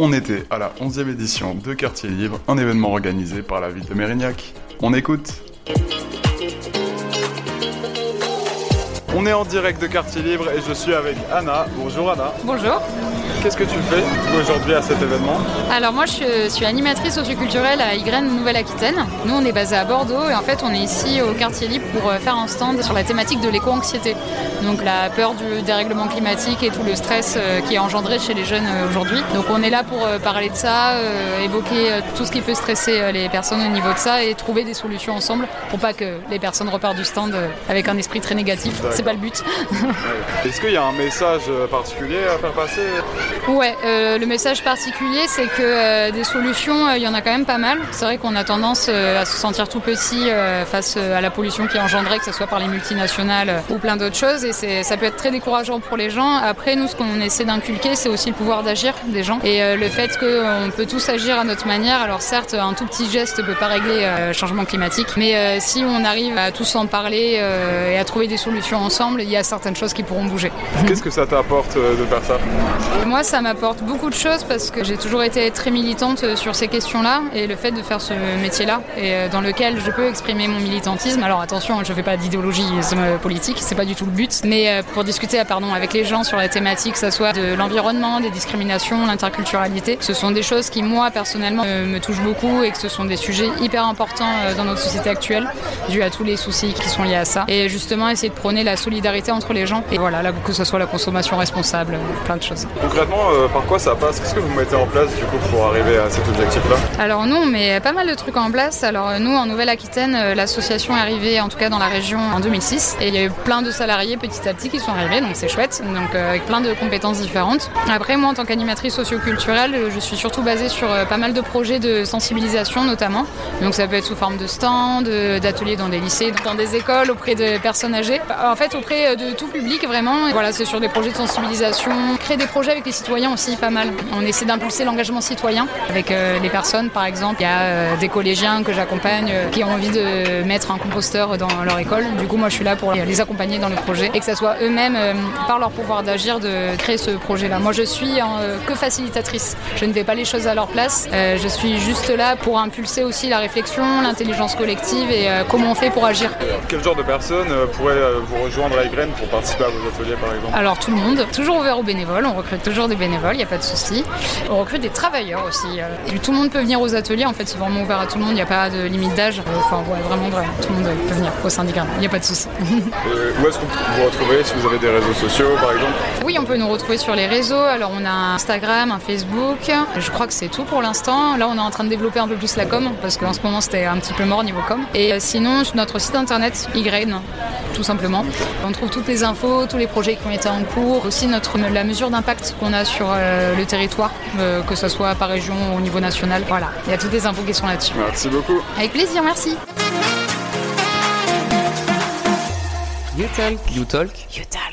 On était à la 11e édition de Quartier Libre, un événement organisé par la ville de Mérignac. On écoute On est en direct de Quartier Libre et je suis avec Anna. Bonjour Anna. Bonjour. Qu'est-ce que tu fais aujourd'hui à cet événement Alors moi je suis animatrice socioculturelle à Ygraine Nouvelle-Aquitaine. Nous on est basé à Bordeaux et en fait on est ici au quartier libre pour euh, faire un stand sur la thématique de l'éco-anxiété. Donc la peur du dérèglement climatique et tout le stress euh, qui est engendré chez les jeunes euh, aujourd'hui. Donc on est là pour parler de ça, évoquer tout ce qui peut stresser les personnes au niveau de ça et trouver des solutions ensemble pour pas que les personnes repartent du stand avec un esprit très négatif. C'est pas le but. Est-ce qu'il y a un message particulier à faire passer Ouais, euh, le message particulier, c'est que euh, des solutions, euh, il y en a quand même pas mal. C'est vrai qu'on a tendance à se sentir tout petit face à la pollution qui est engendrée, que ce soit par les multinationales ou plein d'autres choses. Et ça peut être très décourageant pour les gens. Après, nous, ce qu'on essaie d'inculquer, c'est aussi le pouvoir d'agir des gens. Et le fait qu'on peut tous agir à notre manière. Alors certes, un tout petit geste ne peut pas régler le changement climatique. Mais si on arrive à tous en parler et à trouver des solutions ensemble, il y a certaines choses qui pourront bouger. Qu'est-ce que ça t'apporte de faire ça Moi, ça m'apporte beaucoup de choses parce que j'ai toujours été très militante sur ces questions-là et le fait de faire ce métier-là et euh, dans lequel je peux exprimer mon militantisme. Alors attention, je ne fais pas d'idéologie politique, c'est pas du tout le but, mais euh, pour discuter pardon, avec les gens sur la thématique, que ce soit de l'environnement, des discriminations, l'interculturalité, ce sont des choses qui moi personnellement me touchent beaucoup et que ce sont des sujets hyper importants euh, dans notre société actuelle, dû à tous les soucis qui sont liés à ça. Et justement essayer de prôner la solidarité entre les gens et voilà, là, que ce soit la consommation responsable, plein de choses. Concrètement, euh, par quoi ça passe? Qu'est-ce que vous mettez en place du coup pour arriver à cet objectif-là? Alors nous, on met pas mal de trucs en place. Alors nous, en Nouvelle-Aquitaine, euh, l'association est arrivée en tout cas dans la région en 2006 et il y a eu plein de salariés petit à petit qui sont arrivés, donc c'est chouette, donc euh, avec plein de compétences différentes. Après, moi, en tant qu'animatrice socioculturelle, je suis surtout basée sur pas mal de projets de sensibilisation notamment. Donc ça peut être sous forme de stands, d'ateliers dans des lycées, dans des écoles, auprès de personnes âgées. En fait, auprès de tout public vraiment. voilà, c'est sur des projets de sensibilisation, créer des projets avec les citoyens aussi pas mal. On essaie d'impulser l'engagement citoyen avec euh, les personnes, par exemple. Il y a euh, des collégiens que j'accompagne euh, qui ont envie de mettre un composteur dans leur école. Du coup, moi, je suis là pour les accompagner dans le projet et que ce soit eux-mêmes, par leur pouvoir d'agir, de créer ce projet-là. Moi, je suis que facilitatrice. Je ne fais pas les choses à leur place. je suis juste là pour impulser aussi la réflexion, l'intelligence collective et comment on fait pour agir. Quel genre de personnes pourraient vous rejoindre? À pour participer à vos ateliers, par exemple Alors, tout le monde. Toujours ouvert aux bénévoles. On recrute toujours des bénévoles il n'y a pas de souci. On recrute des travailleurs aussi. Euh, tout le monde peut venir aux ateliers, en fait, c'est vraiment ouvert à tout le monde, il n'y a pas de limite d'âge. Euh, enfin, vraiment, vraiment, tout le monde peut venir au syndicat, il n'y a pas de souci. Euh, où est-ce qu'on peut vous retrouver si vous avez des réseaux sociaux, par exemple? Oui, on peut nous retrouver sur les réseaux. Alors, on a un Instagram, un Facebook. Je crois que c'est tout pour l'instant. Là, on est en train de développer un peu plus la com, parce qu'en ce moment, c'était un petit peu mort niveau com. Et sinon, sur notre site internet, Y, tout simplement. On trouve toutes les infos, tous les projets qui ont été en cours, aussi notre, la mesure d'impact qu'on a sur euh, le territoire, euh, que ce soit par région ou au niveau national. Voilà, il y a toutes les infos qui sont là-dessus. Merci beaucoup. Avec plaisir, merci. You talk. You talk. You talk.